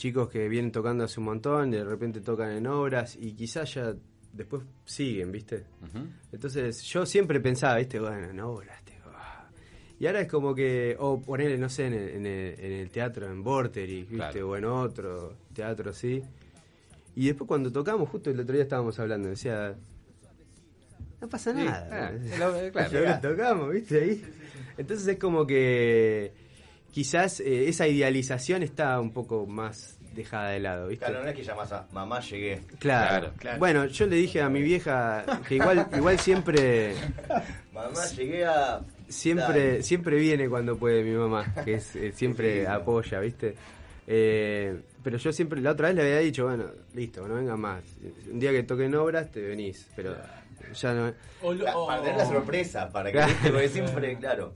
chicos que vienen tocando hace un montón, de repente tocan en obras y quizás ya después siguen, ¿viste? Entonces yo siempre pensaba, ¿viste? Bueno, en obras, tío. ah. Y ahora es como que, o ponerle, no sé, en el, en el, en el teatro, en Vorterix, ¿viste? Claro. O en otro teatro así. Y después cuando tocamos, justo el otro día estábamos hablando, decía, no pasa Sí, nada. ah, lo- claro. Lo tocamos, ¿viste? Ahí. Entonces es como que quizás eh, esa idealización está un poco más dejada de lado, ¿viste? Claro, no es que llamas a mamá llegué. Claro. Claro. Bueno, yo le dije a mi vieja que igual, igual siempre, Mamá llegué a. siempre, Dale. siempre viene cuando puede mi mamá, que es, eh, siempre apoya, ¿viste? Eh, pero yo siempre, la otra vez le había dicho, bueno, listo, no venga más. Un día que toquen obras, te venís, pero ya no. O, o- Para tener la sorpresa, para que Claro. viste, porque siempre, claro.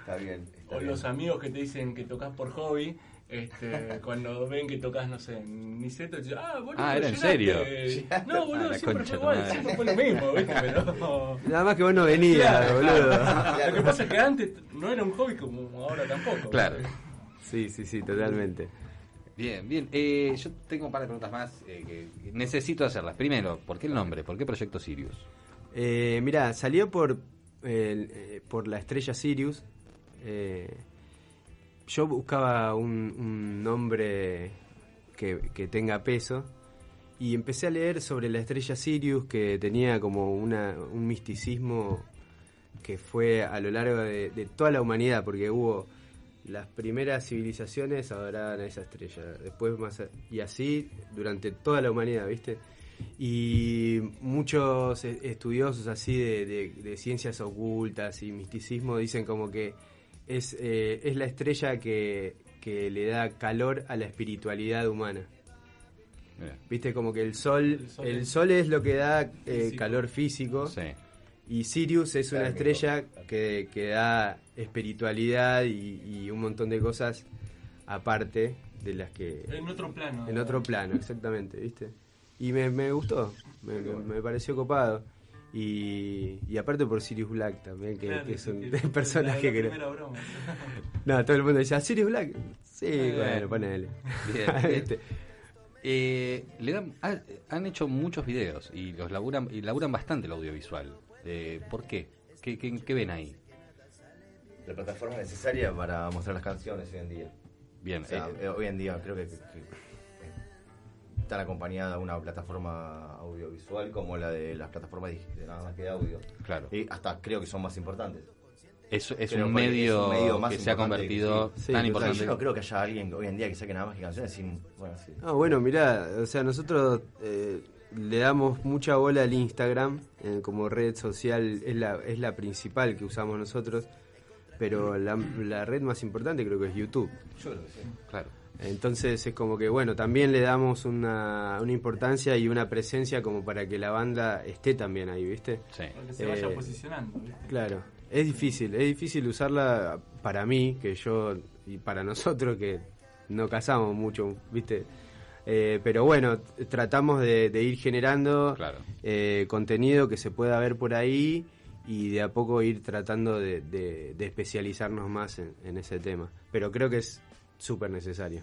Está bien. O bien. los amigos que te dicen que tocas por hobby, este, cuando ven que tocas, no sé, en Niceto, dicen, ah, boludo, Ah, ¿era en llenaste". serio? No, boludo, Ah, siempre fue igual, madre. siempre fue lo mismo, ¿viste? Pero... Nada más que vos no venías, Claro, boludo. claro. Lo que pasa es que antes no era un hobby como ahora tampoco. Claro. Sí, sí, sí, totalmente. Bien, bien. Eh, yo tengo un par de preguntas más eh, que necesito hacerlas. Primero, ¿por qué el nombre? ¿Por qué Proyecto Sirius? Eh, mirá, salió por, el- eh, por la estrella Sirius. Eh, yo buscaba un, nombre que, tenga peso y empecé a leer sobre la estrella Sirius que tenía como un misticismo que fue a lo largo de, toda la humanidad, porque hubo las primeras civilizaciones adoraban a esa estrella, después más y así durante toda la humanidad, ¿viste? Y muchos e- estudiosos así de- de ciencias ocultas y misticismo dicen como que es, eh, es la estrella que, que le da calor a la espiritualidad humana. Mira. Viste, como que el sol, El sol el es- sol es lo que da eh, Físico. calor físico Sí. y Sirius es una estrella que, que da espiritualidad y, y un montón de cosas aparte de las que... En otro plano. En otro plano, exactamente, ¿viste? Y me, me gustó, me, me- me pareció copado. Y, y aparte por Sirius Black también, que, Claro, que es un que personaje la que... primera broma. No, todo el mundo decía, ¿Sirius Black? Sí, Eh, bueno, ponele. Bien, bien. ¿Viste? Eh, le dan, ha- han hecho muchos videos y los laburan y laburan bastante el audiovisual. Eh, ¿Por qué? ¿Qué, qué, qué ven ahí? La plataforma necesaria para mostrar las canciones hoy en día. Bien, O sea, eh, eh, hoy en día creo que, que- están acompañada de una plataforma audiovisual como la de las plataformas de nada más que de audio. claro. Y hasta creo que son más importantes. Es, es un es medio, un medio más que se ha importante convertido que sí. Sí, tan total. O sea, importante. yo no creo que haya alguien hoy en día que saque nada más que canciones sin. Bueno, sí. Ah, bueno, mirá, o sea, nosotros eh, le damos mucha bola al Instagram eh, como red social, es la, es la principal que usamos nosotros, pero la, la red más importante creo que es YouTube. Yo creo que sí. Claro. Entonces es como que, bueno, también le damos una, una importancia y una presencia como para que la banda esté también ahí, ¿viste? Sí. Para que se vaya Eh, posicionando. ¿viste? Claro, es difícil, es difícil usarla para mí, que yo, y para nosotros que no casamos mucho, ¿viste? Eh, pero bueno, tratamos de, de ir generando Claro. eh, contenido que se pueda ver por ahí y de a poco ir tratando de, de- de especializarnos más en, en ese tema. Pero creo que es súper necesario.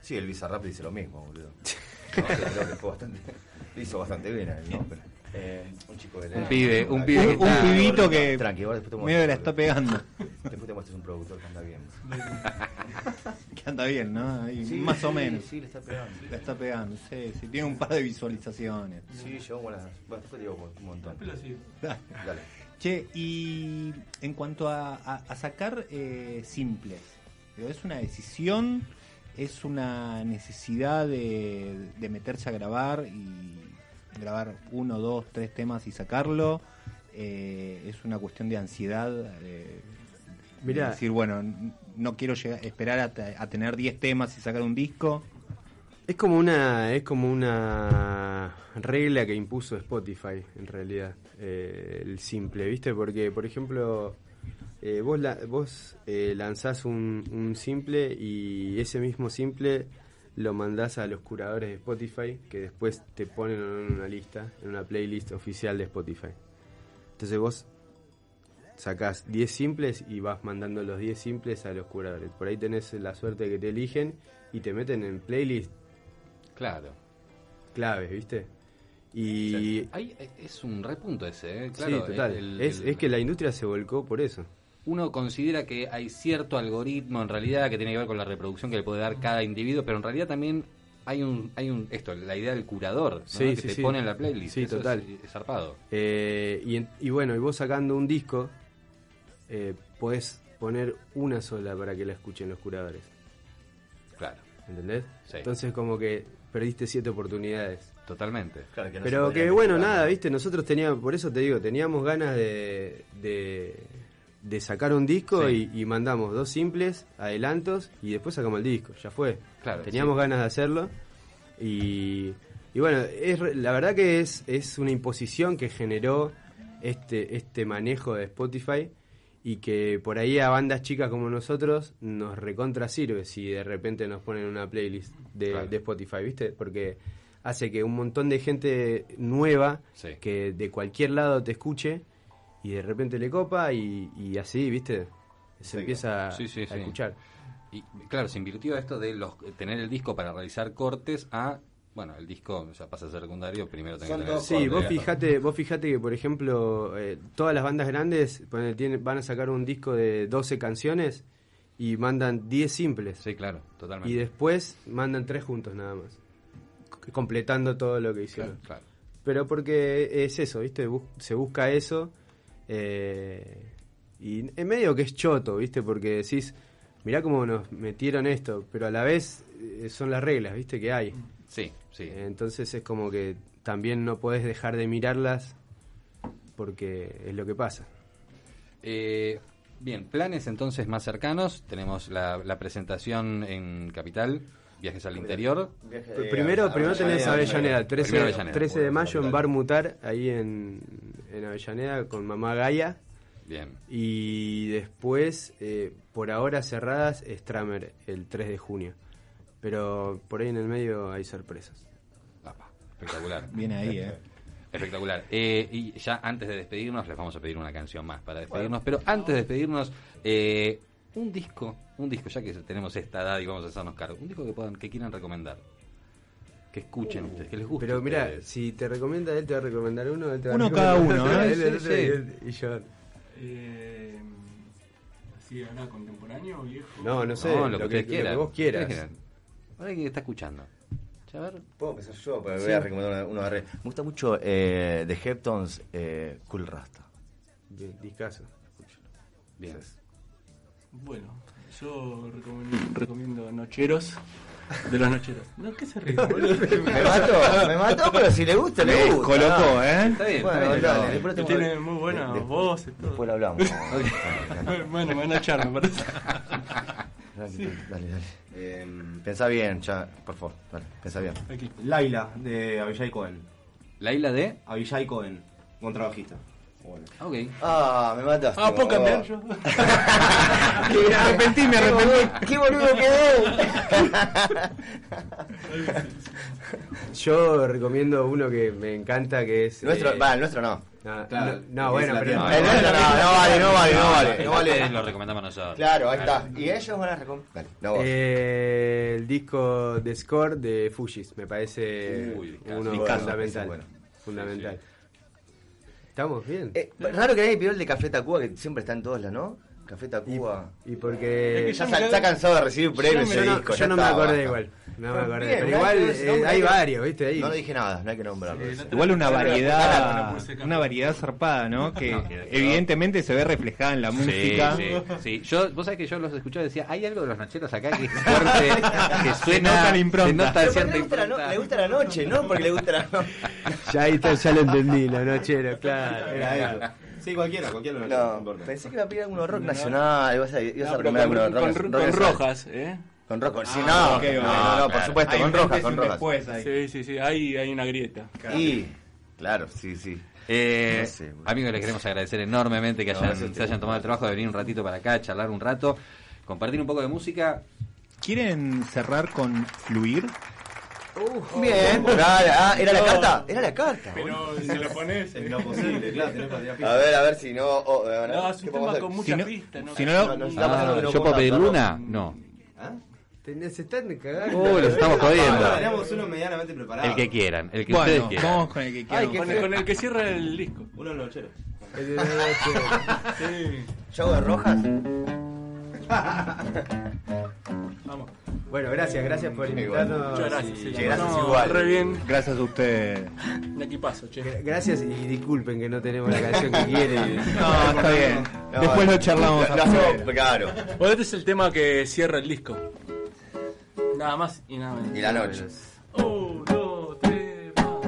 Sí, el Bizarrap dice lo mismo, boludo. No, creo que fue bastante. Lo hizo bastante bien a él, ¿no? Pero, eh, un chico de la- Un pibe, un pibe que Un, está- pibito que Tranqui, ahora después te medio que la muestro. está pegando. Después te muestras un productor que anda bien. Que anda bien, ¿no? Ahí, Sí, más o sí, menos. Sí, le está pegando. La está pegando, sí, sí. Tiene un par de visualizaciones. Sí, yo, buenas. Bueno, después te digo un montón. Pero sí. Dale. Che, y en cuanto a, a- a sacar eh, simples, ¿es una decisión? ¿Es una necesidad de, de meterse a grabar y grabar uno, dos, tres temas y sacarlo? Eh, ¿Es una cuestión de ansiedad? eh, Mirá. decir, bueno, no quiero llegar, esperar a tener 10 temas y sacar un disco. Es como una es como una regla que impuso Spotify en realidad eh, el simple, ¿viste? Porque por ejemplo eh, vos la- vos eh, lanzás un, un simple y ese mismo simple lo mandás a los curadores de Spotify que después te ponen en una lista, en una playlist oficial de Spotify. Entonces vos sacás 10 simples y vas mandando los 10 simples a los curadores. Por ahí tenés la suerte de que te eligen y te meten en playlist Claro. claves, ¿viste? Y eh, es un repunto ese, ¿eh? sí, Claro, total. el- es, el- es que la industria se volcó por eso. Uno considera que hay cierto algoritmo en realidad que tiene que ver con la reproducción que le puede dar cada individuo, pero en realidad también hay un, hay un esto, la idea del curador, ¿no? Sí, que sí, te sí. pone en la playlist. Sí, Eso total. Es, zarpado. Eh, y, en- y bueno, y vos sacando un disco, eh, podés poner una sola para que la escuchen los curadores. Claro. ¿entendés? Sí. Entonces como que perdiste siete oportunidades. Totalmente. Claro, que no se Pero que bueno, nada, viste, nosotros teníamos, por eso te digo, teníamos ganas de, de, de sacar un disco Sí. y, y mandamos dos simples, adelantos y después sacamos el disco, ya fue. Claro, teníamos sí. ganas de hacerlo y, y bueno, es, la verdad que es, es una imposición que generó este, este manejo de Spotify y que por ahí a bandas chicas como nosotros nos recontra sirve si de repente nos ponen una playlist de, Claro. de Spotify, ¿viste? Porque hace que un montón de gente nueva Sí. que de cualquier lado te escuche y de repente le copa y, y así, ¿viste? Se Sí, empieza Sí, sí, a sí. escuchar. Y claro, se invirtió esto de los tener el disco para realizar cortes a bueno, el disco ya pasa a ser secundario, primero tenés Son que tener Sí, vos fijate, vos fijate que por ejemplo eh, todas las bandas grandes ponele, tienen- van a sacar un disco de 12 canciones y mandan 10 simples. Sí, claro, totalmente. Y después mandan tres juntos nada más. Completando todo lo que hicieron. Claro, claro. Pero porque es eso, ¿viste? Bus- se busca eso. Eh, y en medio que es choto, ¿viste? Porque decís, mirá cómo nos metieron esto, pero a la vez eh, son las reglas, ¿viste? Que hay. Sí, sí. Entonces es como que también no podés dejar de mirarlas porque es lo que pasa. Eh, bien, planes entonces más cercanos. Tenemos la, la presentación en Capital, viajes al interior. Viaje primero, a- primero tenés Avellaneda, 13, Primero Avellaneda. 13 de mayo en. Bar Mutar, ahí en, en Avellaneda con Mamá Gaia. Bien. Y después, eh, por ahora cerradas, Stramer el 3 de junio. Pero por ahí en el medio hay sorpresas. Apa, espectacular. Viene ahí, ¿eh? Espectacular. Eh, y ya antes de despedirnos, les vamos a pedir una canción más para despedirnos. Pero antes de despedirnos, eh, un disco, un disco, ya que tenemos esta edad y vamos a hacernos cargo, un disco que puedan, que quieran recomendar. Que escuchen ustedes, que les guste. Pero a mira, si te recomienda él, te va a recomendar uno. Él te va a Uno recomendar cada uno, ¿eh? él, Sí, otro, sí. y él- y yo. Eh, ¿Así ahora contemporáneo o viejo? No, no sé, No, lo, lo que que, quieran. lo que vos quieras. Ustedes quieran. Ahora que está escuchando. A ver. Puedo empezar yo, pero Sí. voy a recomendar uno, de re- Me gusta mucho eh, de Heptons, eh, Cool Rasta. Bien, discaso. Bien. Bueno, yo recomiendo, recomiendo Nocheros. De los Nocheros. No, ¿qué se ríe? boludo? Me mató, me mató, pero si le gusta, le gusta. Colocó, ¿eh? Está bien, Bueno, está bien. dale, tengo- tiene muy buenas de- voces. todo. Después lo hablamos. Bueno, me van a echar, me parece. Dale, dale, dale. Em, Pensá bien, ya, por favor, dale, pensá bien. Aquí. Laila, de Avillay Cohen. La isla de. Avillay Cohen, contrabajista. Bueno. Ok. Ah, me mataste. Ah, ¿puedo cambiar yo? Me arrepentí, me arrepentí. ¡Qué boludo quedé! Yo recomiendo uno que me encanta que es. Nuestro, eh, va, el nuestro no. no, Claro, no, no, bueno, pero. nuestro no, no vale, no vale, no vale. No vale. lo recomendamos nosotros. Claro, ahí está. Y ellos van a recomendar. No. Eh, el disco de Score de Fujis, me parece Uy, uno fundamental. bueno. Fundamental. ¿Estamos bien? Eh, raro que nadie pidió el de Café Tacuba, que siempre está en todas las, ¿no? Café Tacuba. Y porque. Es que Ya cansado de recibir premios yo ese no, disco. yo ya no me acordé igual. No me acordé. bien, pero igual eh, hay varios, ¿viste? Ahí. No dije nada, no hay que nombrarlo. Sí, ese. no Igual una variedad, una variedad zarpada, ¿no? Que No. evidentemente se ve reflejada en la música. sí, sí. Yo, vos sabés que yo los escuchaba y decía, hay algo de los nacheros acá que es fuerte, que suena, nota la impronta. se nota Pero cierta le gusta, la no- impronta. le gusta la noche, ¿no? Porque le gusta la noche. Ya ahí está, ya lo entendí, la nochero, claro. Era eso. Sí, cualquiera, cualquiera no, No, importa. pensé que iba a pedir alguno rock nacional. Ibas a, ibas a No, pero recomendar con, alguno rock, con- rock con rojas, ¿eh? Con sí, Ah, no. ok, no, no, por Claro. supuesto, Hay con rojas, con rojas. ahí. Sí, sí, sí, hay, hay una grieta. Y, claro, sí, sí. Eh, No sé, bueno. amigos, les queremos agradecer enormemente que No, hayan, se hayan tomado el trabajo de venir un ratito para acá, charlar un rato, compartir un poco de música. ¿Quieren cerrar con Fluir? Bien. Dale, ah, ¿era la carta? Era la carta. Pero si lo pones. Es lo posible, claro, A ver, a ver si no. oh, No, es ¿qué un tema con Si muchas no- si no- No, no, estamos Ah, ¿Yo puedo pedir luna? No. ¿Ah? Tenés- Se están cagando. Uy, los estamos Ah, jodiendo. teníamos uno medianamente preparado. El que quieran, el que Bueno, ustedes quieran. vamos con el que Ay, quieran. Con el, con el que cierra el disco. Uno nochero. El de la noche. Sí. ¿Yo hago de rojas? Vamos. Bueno, gracias, gracias por invitarnos. Muchas gracias. y- sí, Che, gracias no, igual. Re bien. Gracias a ustedes. De aquí paso, che. Gra- Gracias y disculpen que no tenemos la canción que quieren. No, está bien. No, Después lo charlamos. Lo afuera. hacemos, claro. Bueno, este es el tema que cierra el disco. Nada más y nada menos. Y la noche. Uno, dos, tres, va.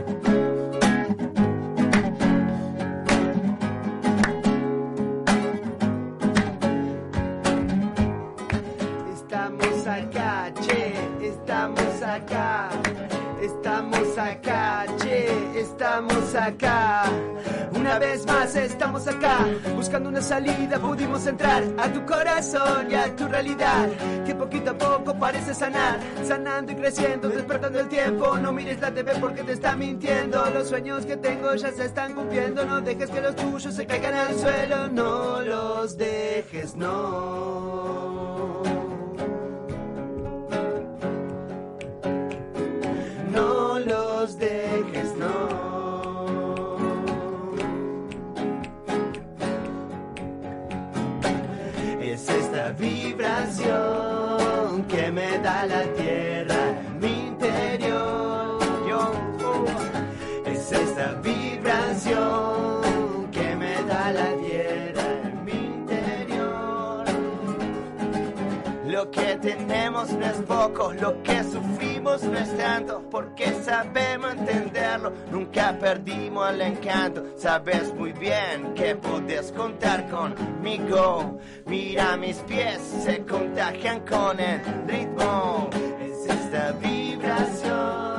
Estamos acá, che, estamos acá. Estamos acá, che, estamos acá. Una vez más estamos acá, buscando una salida, pudimos entrar a tu corazón y a tu realidad, que poquito a poco parece sanar, sanando y creciendo, despertando el tiempo. No mires la TV porque te está mintiendo, los sueños que tengo ya se están cumpliendo. No dejes que los tuyos se caigan al suelo, no los dejes, no. no los dejes, tenemos no es poco, lo que sufrimos no es tanto, porque sabemos entenderlo, nunca perdimos el encanto, sabes muy bien que puedes contar conmigo, mira mis pies, se contagian con el ritmo, es esta vibración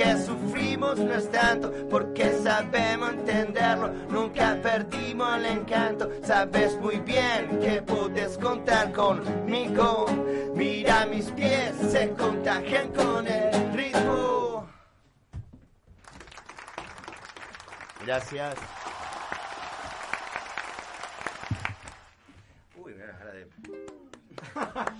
que sufrimos no es tanto, porque sabemos entenderlo, nunca perdimos el encanto. Sabes muy bien que puedes contar conmigo. Mira mis pies, se contagian con el ritmo. Gracias. Uy, mira la cara de.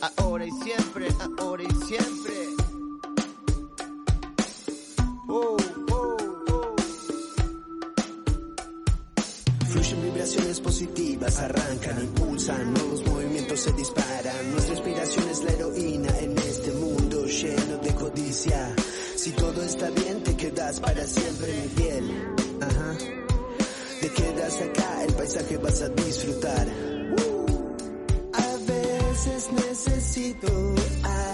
Ahora y siempre, ahora y siempre. Oh, oh, oh. Fluyen vibraciones positivas, arrancan, impulsan, nuevos movimientos se disparan. Nuestra inspiración es la heroína en este mundo lleno de codicia. Si todo está bien, te quedas para siempre mi piel. Te quedas acá, el paisaje vas a disfrutar. A veces necesito algo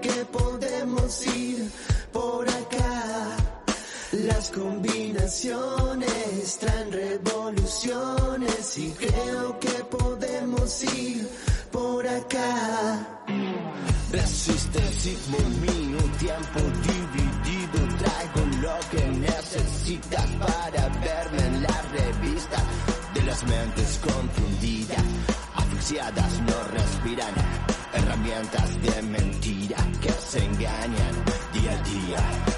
que podemos ir por acá. Las combinaciones traen revoluciones y creo que podemos ir por acá. Resistencia y dominio, tiempo dividido, traigo lo que necesitas para verme en la revista de las mentes confundidas, asfixiadas no respiran, herramientas de mentira que se engañan día a día.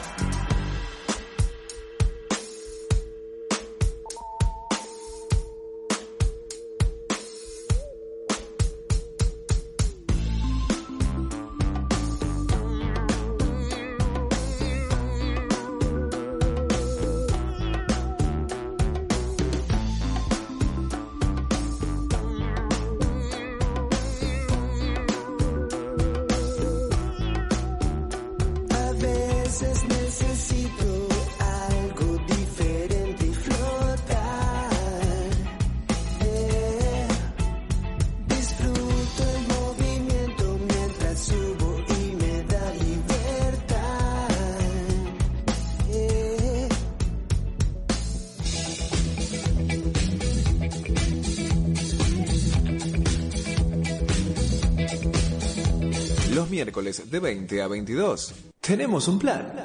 De 20 a 22. Tenemos un plan.